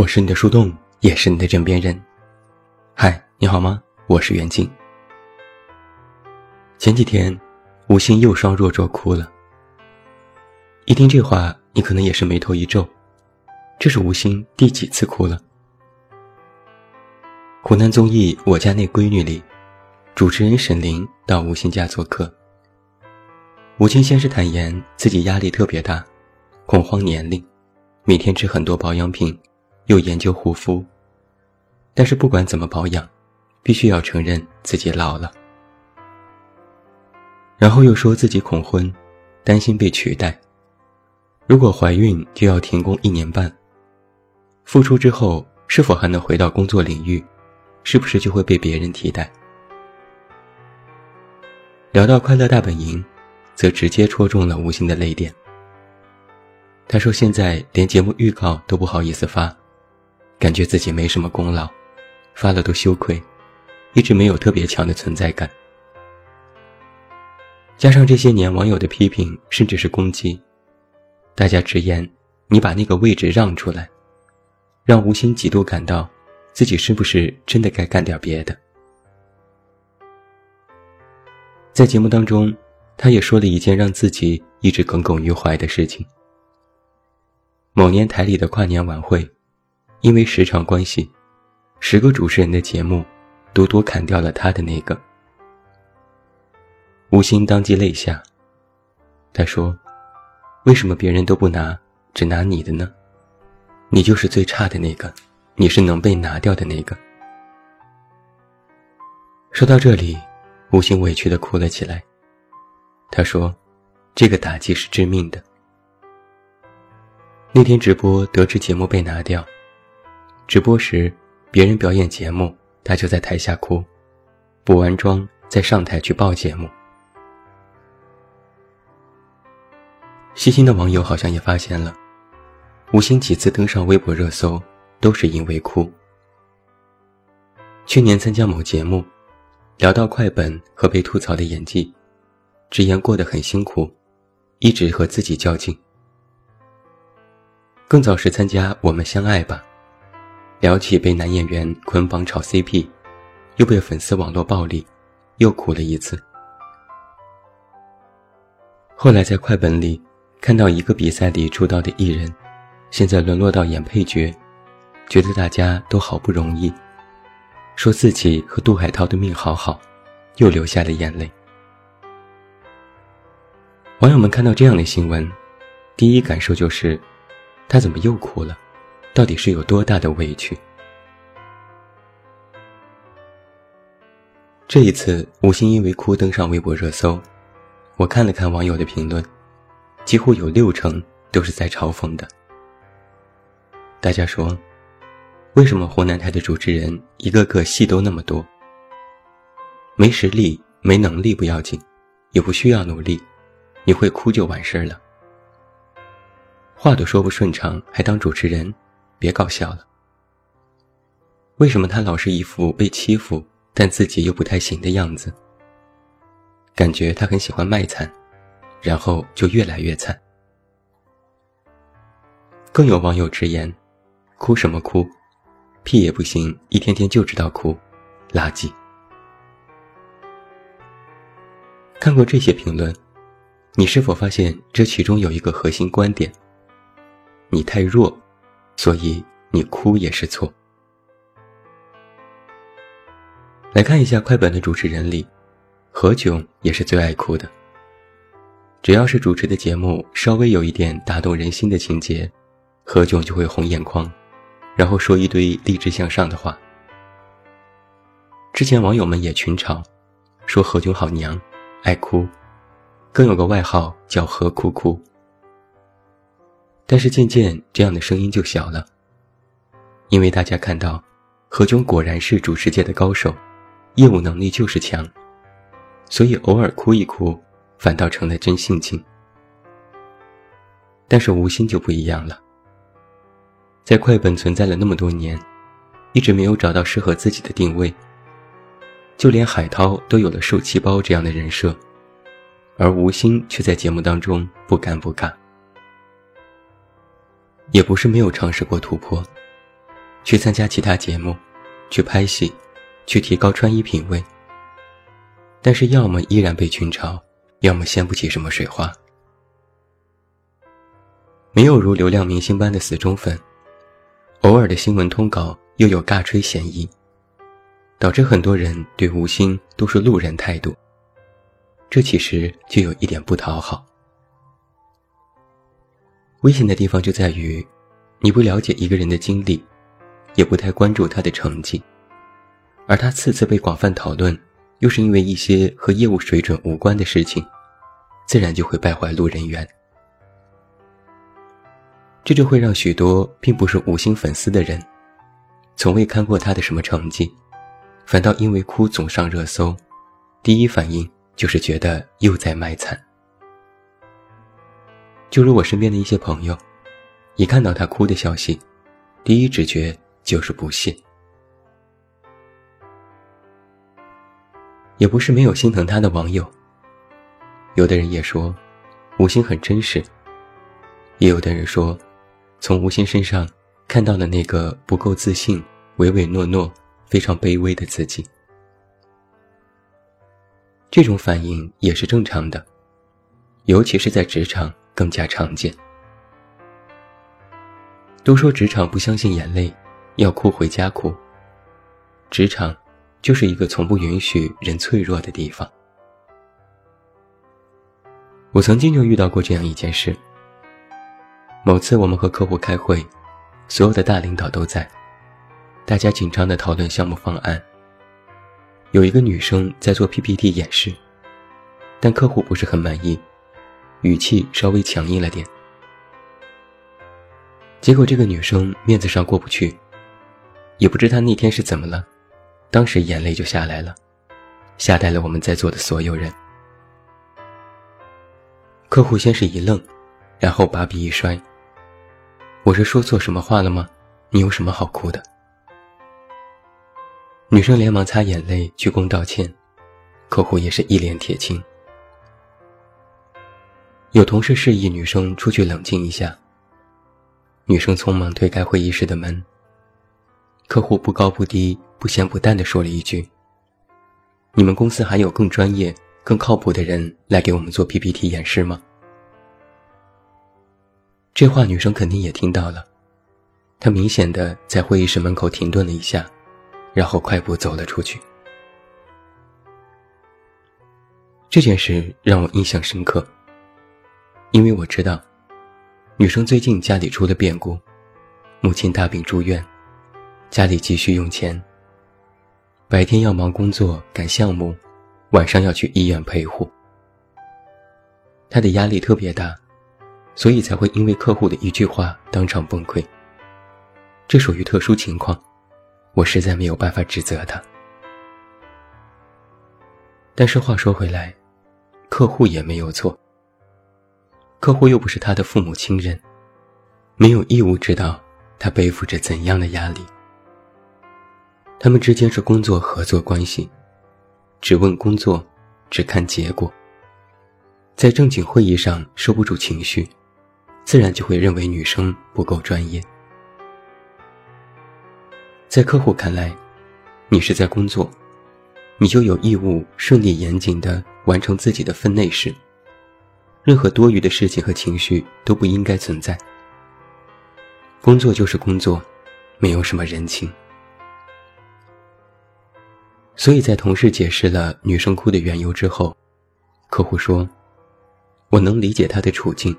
我是你的树洞，也是你的枕边人。嗨，你好吗？我是袁静。前几天，吴昕又双弱弱哭了。一听这话，你可能也是眉头一皱，这是吴昕第几次哭了？湖南综艺《我家那闺女》里，主持人沈凌到吴昕家做客。吴昕先是坦言自己压力特别大，恐慌年龄，每天吃很多保养品。又研究护肤，但是不管怎么保养，必须要承认自己老了。然后又说自己恐婚，担心被取代。如果怀孕就要停工一年半。复出之后是否还能回到工作领域，是不是就会被别人替代？聊到《快乐大本营》，则直接戳中了吴昕的泪点。他说：“现在连节目预告都不好意思发。”感觉自己没什么功劳，发了都羞愧，一直没有特别强的存在感。加上这些年网友的批评，甚至是攻击，大家直言：“你把那个位置让出来，让吴昕几度感到自己是不是真的该干点别的。”在节目当中，他也说了一件让自己一直耿耿于怀的事情：某年台里的跨年晚会。因为时长关系，十个主持人的节目，独独砍掉了他的那个。吴昕当即泪下。他说：“为什么别人都不拿，只拿你的呢？你就是最差的那个，你是能被拿掉的那个。”说到这里，吴昕委屈的哭了起来。他说：“这个打击是致命的。那天直播得知节目被拿掉。”直播时，别人表演节目，他就在台下哭，补完妆再上台去报节目。细心的网友好像也发现了，吴昕几次登上微博热搜，都是因为哭。去年参加某节目，聊到快本和被吐槽的演技，直言过得很辛苦，一直和自己较劲。更早时参加《我们相爱吧》。聊起被男演员捆绑炒 CP，又被粉丝网络暴力，又哭了一次。后来在快本里看到一个比赛里出道的艺人，现在沦落到演配角，觉得大家都好不容易，说自己和杜海涛的命好好，又流下了眼泪。网友们看到这样的新闻，第一感受就是，他怎么又哭了？到底是有多大的委屈？这一次，吴昕因为哭登上微博热搜，我看了看网友的评论，几乎有六成都是在嘲讽的。大家说，为什么湖南台的主持人一个个戏都那么多？没实力、没能力不要紧，也不需要努力，你会哭就完事儿了。话都说不顺畅，还当主持人？别搞笑了。为什么他老是一副被欺负，但自己又不太行的样子？感觉他很喜欢卖惨，然后就越来越惨。更有网友直言：“哭什么哭，屁也不行，一天天就知道哭，垃圾。”看过这些评论，你是否发现这其中有一个核心观点？你太弱。所以你哭也是错。来看一下快本的主持人里，何炅也是最爱哭的。只要是主持的节目稍微有一点打动人心的情节，何炅就会红眼眶，然后说一堆励志向上的话。之前网友们也群嘲，说何炅好娘，爱哭，更有个外号叫何哭哭。但是渐渐，这样的声音就小了，因为大家看到，何炅果然是主持界的高手，业务能力就是强，所以偶尔哭一哭，反倒成了真性情。但是吴昕就不一样了，在快本存在了那么多年，一直没有找到适合自己的定位，就连海涛都有了受气包这样的人设，而吴昕却在节目当中不尴不尬。也不是没有尝试过突破，去参加其他节目，去拍戏，去提高穿衣品味。但是要么依然被群嘲，要么掀不起什么水花。没有如流量明星般的死忠粉，偶尔的新闻通稿又有尬吹嫌疑，导致很多人对吴昕都是路人态度。这其实就有一点不讨好。危险的地方就在于，你不了解一个人的经历，也不太关注他的成绩，而他次次被广泛讨论，又是因为一些和业务水准无关的事情，自然就会败坏路人缘。这就会让许多并不是五星粉丝的人，从未看过他的什么成绩，反倒因为哭总上热搜，第一反应就是觉得又在卖惨。就如我身边的一些朋友，一看到他哭的消息，第一直觉就是不屑。也不是没有心疼他的网友，有的人也说，吴昕很真实，也有的人说。从吴昕身上看到了那个不够自信、唯唯诺诺、非常卑微的自己。这种反应也是正常的，尤其是在职场更加常见。都说职场不相信眼泪，要哭回家哭。职场就是一个从不允许人脆弱的地方。我曾经就遇到过这样一件事。某次我们和客户开会，所有的大领导都在，大家紧张地讨论项目方案。有一个女生在做 PPT 演示，但客户不是很满意，语气稍微强硬了点。结果这个女生面子上过不去，也不知她那天是怎么了，当时眼泪就下来了，吓呆了我们在座的所有人。客户先是一愣，然后把笔一摔。我是说错什么话了吗？你有什么好哭的？女生连忙擦眼泪，鞠躬道歉。客户也是一脸铁青。有同事示意女生出去冷静一下。女生匆忙推开会议室的门。客户不高不低、不咸不淡地说了一句：“你们公司还有更专业、更靠谱的人来给我们做 PPT 演示吗？”这话女生肯定也听到了，她明显的在会议室门口停顿了一下，然后快步走了出去。这件事让我印象深刻，因为我知道，女生最近家里出了变故，母亲大病住院，家里急需用钱。白天要忙工作赶项目，晚上要去医院陪护，她的压力特别大。所以才会因为客户的一句话当场崩溃。这属于特殊情况，我实在没有办法指责他。但是话说回来，客户也没有错。客户又不是他的父母亲人，没有义务知道他背负着怎样的压力。他们之间是工作合作关系，只问工作，只看结果。在正经会议上收不住情绪。自然就会认为女生不够专业。在客户看来，你是在工作，你就有义务顺利严谨的完成自己的分内事。任何多余的事情和情绪都不应该存在。工作就是工作，没有什么人情。所以在同事解释了女生哭的缘由之后，客户说：“我能理解她的处境。”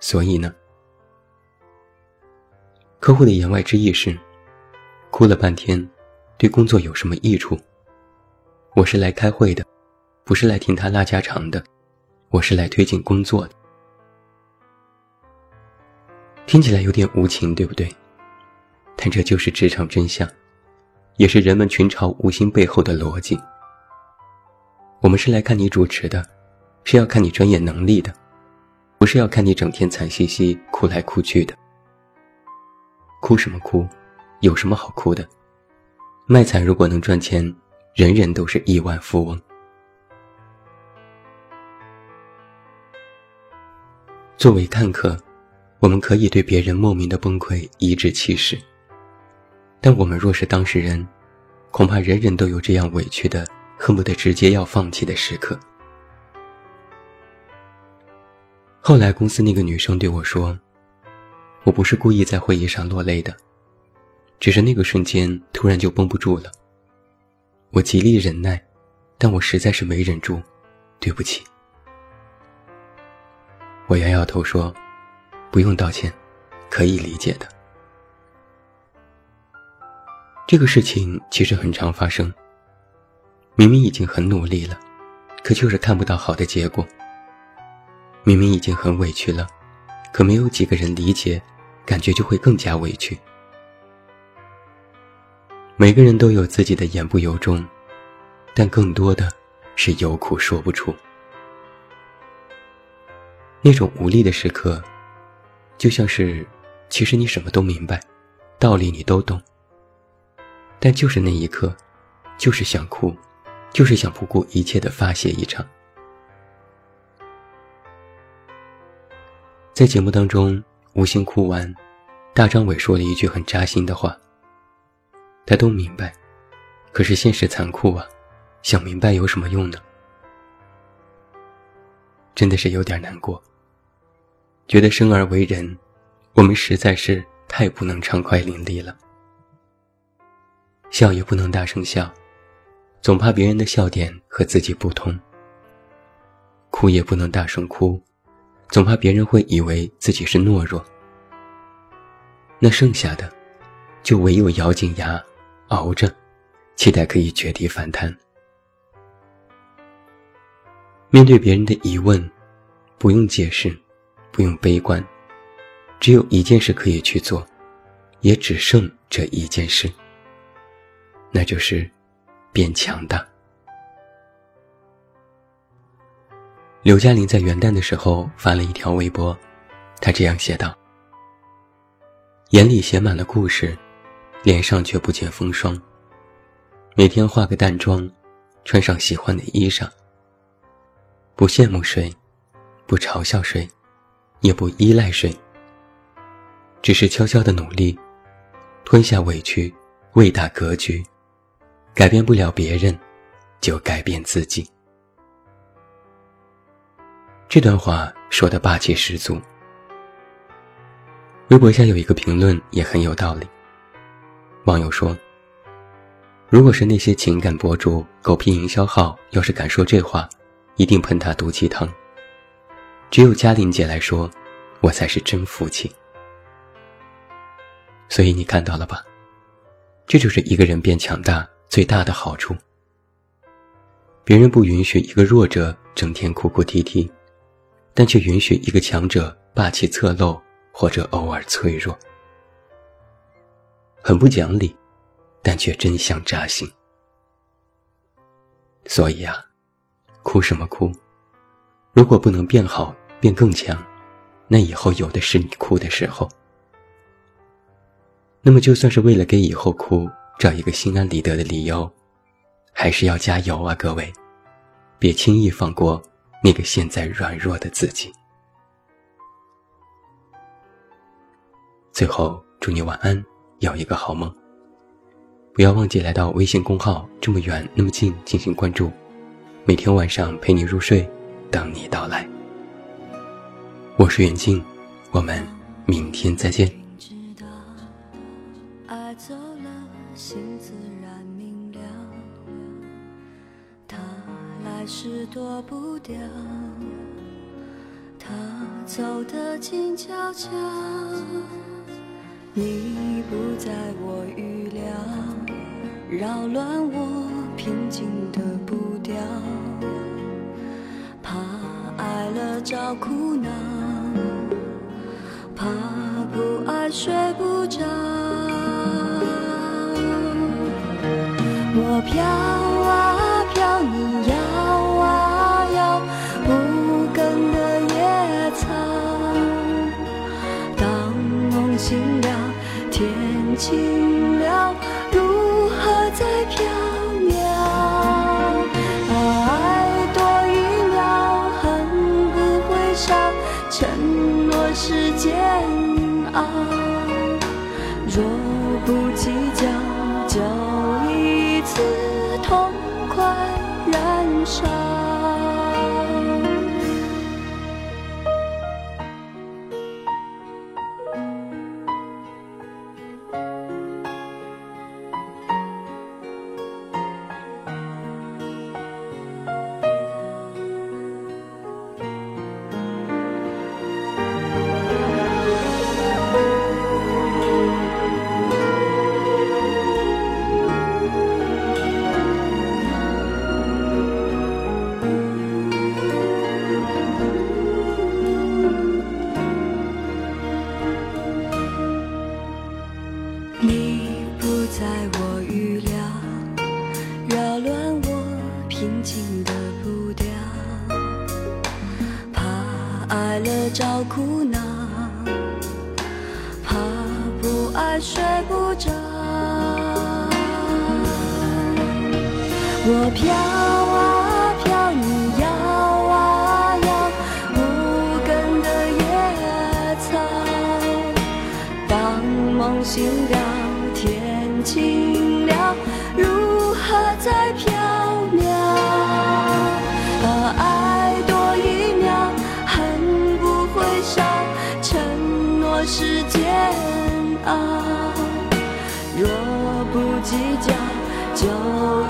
所以呢，客户的言外之意是，哭了半天，对工作有什么益处？我是来开会的，不是来听他拉家常的，我是来推进工作的。听起来有点无情，对不对？但这就是职场真相，也是人们群嘲无心背后的逻辑。我们是来看你主持的，是要看你专业能力的。不是要看你整天惨兮兮哭来哭去的，哭什么哭？有什么好哭的？卖惨如果能赚钱，人人都是亿万富翁。作为看客，我们可以对别人莫名的崩溃颐指气使，但我们若是当事人，恐怕人人都有这样委屈的、恨不得直接要放弃的时刻。后来公司那个女生对我说：“我不是故意在会议上落泪的，只是那个瞬间突然就绷不住了。我极力忍耐，但我实在是没忍住，对不起。”我摇摇头说：“不用道歉，可以理解的。”这个事情其实很常发生。明明已经很努力了，可就是看不到好的结果。明明已经很委屈了，可没有几个人理解，感觉就会更加委屈。每个人都有自己的言不由衷，但更多的是有苦说不出。那种无力的时刻，就像是，其实你什么都明白，道理你都懂。但就是那一刻，就是想哭，就是想不顾一切的发泄一场。在节目当中，吴昕哭完，大张伟说了一句很扎心的话。他都明白，可是现实残酷啊，想明白有什么用呢？真的是有点难过。觉得生而为人，我们实在是太不能畅快淋漓了。笑也不能大声笑，总怕别人的笑点和自己不同；哭也不能大声哭，总怕别人会以为自己是懦弱。那剩下的，就唯有咬紧牙，熬着，期待可以绝地反弹。面对别人的疑问，不用解释，不用悲观，只有一件事可以去做，也只剩这一件事。那就是变强大。刘嘉玲在元旦的时候发了一条微博，她这样写道：“眼里写满了故事，脸上却不见风霜。每天化个淡妆，穿上喜欢的衣裳。不羡慕谁，不嘲笑谁，也不依赖谁，只是悄悄的努力，吞下委屈，为大格局。”改变不了别人，就改变自己。这段话说的霸气十足。微博下有一个评论也很有道理。网友说：“如果是那些情感博主、狗屁营销号，要是敢说这话，一定喷他毒鸡汤。只有嘉玲姐来说，我才是真服气。所以你看到了吧？这就是一个人变强大。”最大的好处，别人不允许一个弱者整天哭哭啼啼，但却允许一个强者霸气侧漏或者偶尔脆弱，很不讲理，但却真相扎心。所以啊，哭什么哭？如果不能变好、变更强，那以后有的是你哭的时候。那么，就算是为了给以后哭。找一个心安理得的理由，还是要加油啊，各位！别轻易放过那个现在软弱的自己。最后，祝你晚安，有一个好梦。不要忘记来到微信公号“这么远那么近”进行关注，每天晚上陪你入睡，等你到来。我是远近，我们明天再见。是躲不掉，他走得静悄悄，你不在我预料，扰乱我平静的步调，找苦恼，怕不爱睡不着，我飘承诺是煎熬若不计较就一次痛快燃烧。我飘啊飘，你摇啊摇，无根的野草。当梦醒了，天晴了，如何再飘渺？爱多一秒，恨不会少。承诺是煎熬，若不计较，就。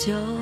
就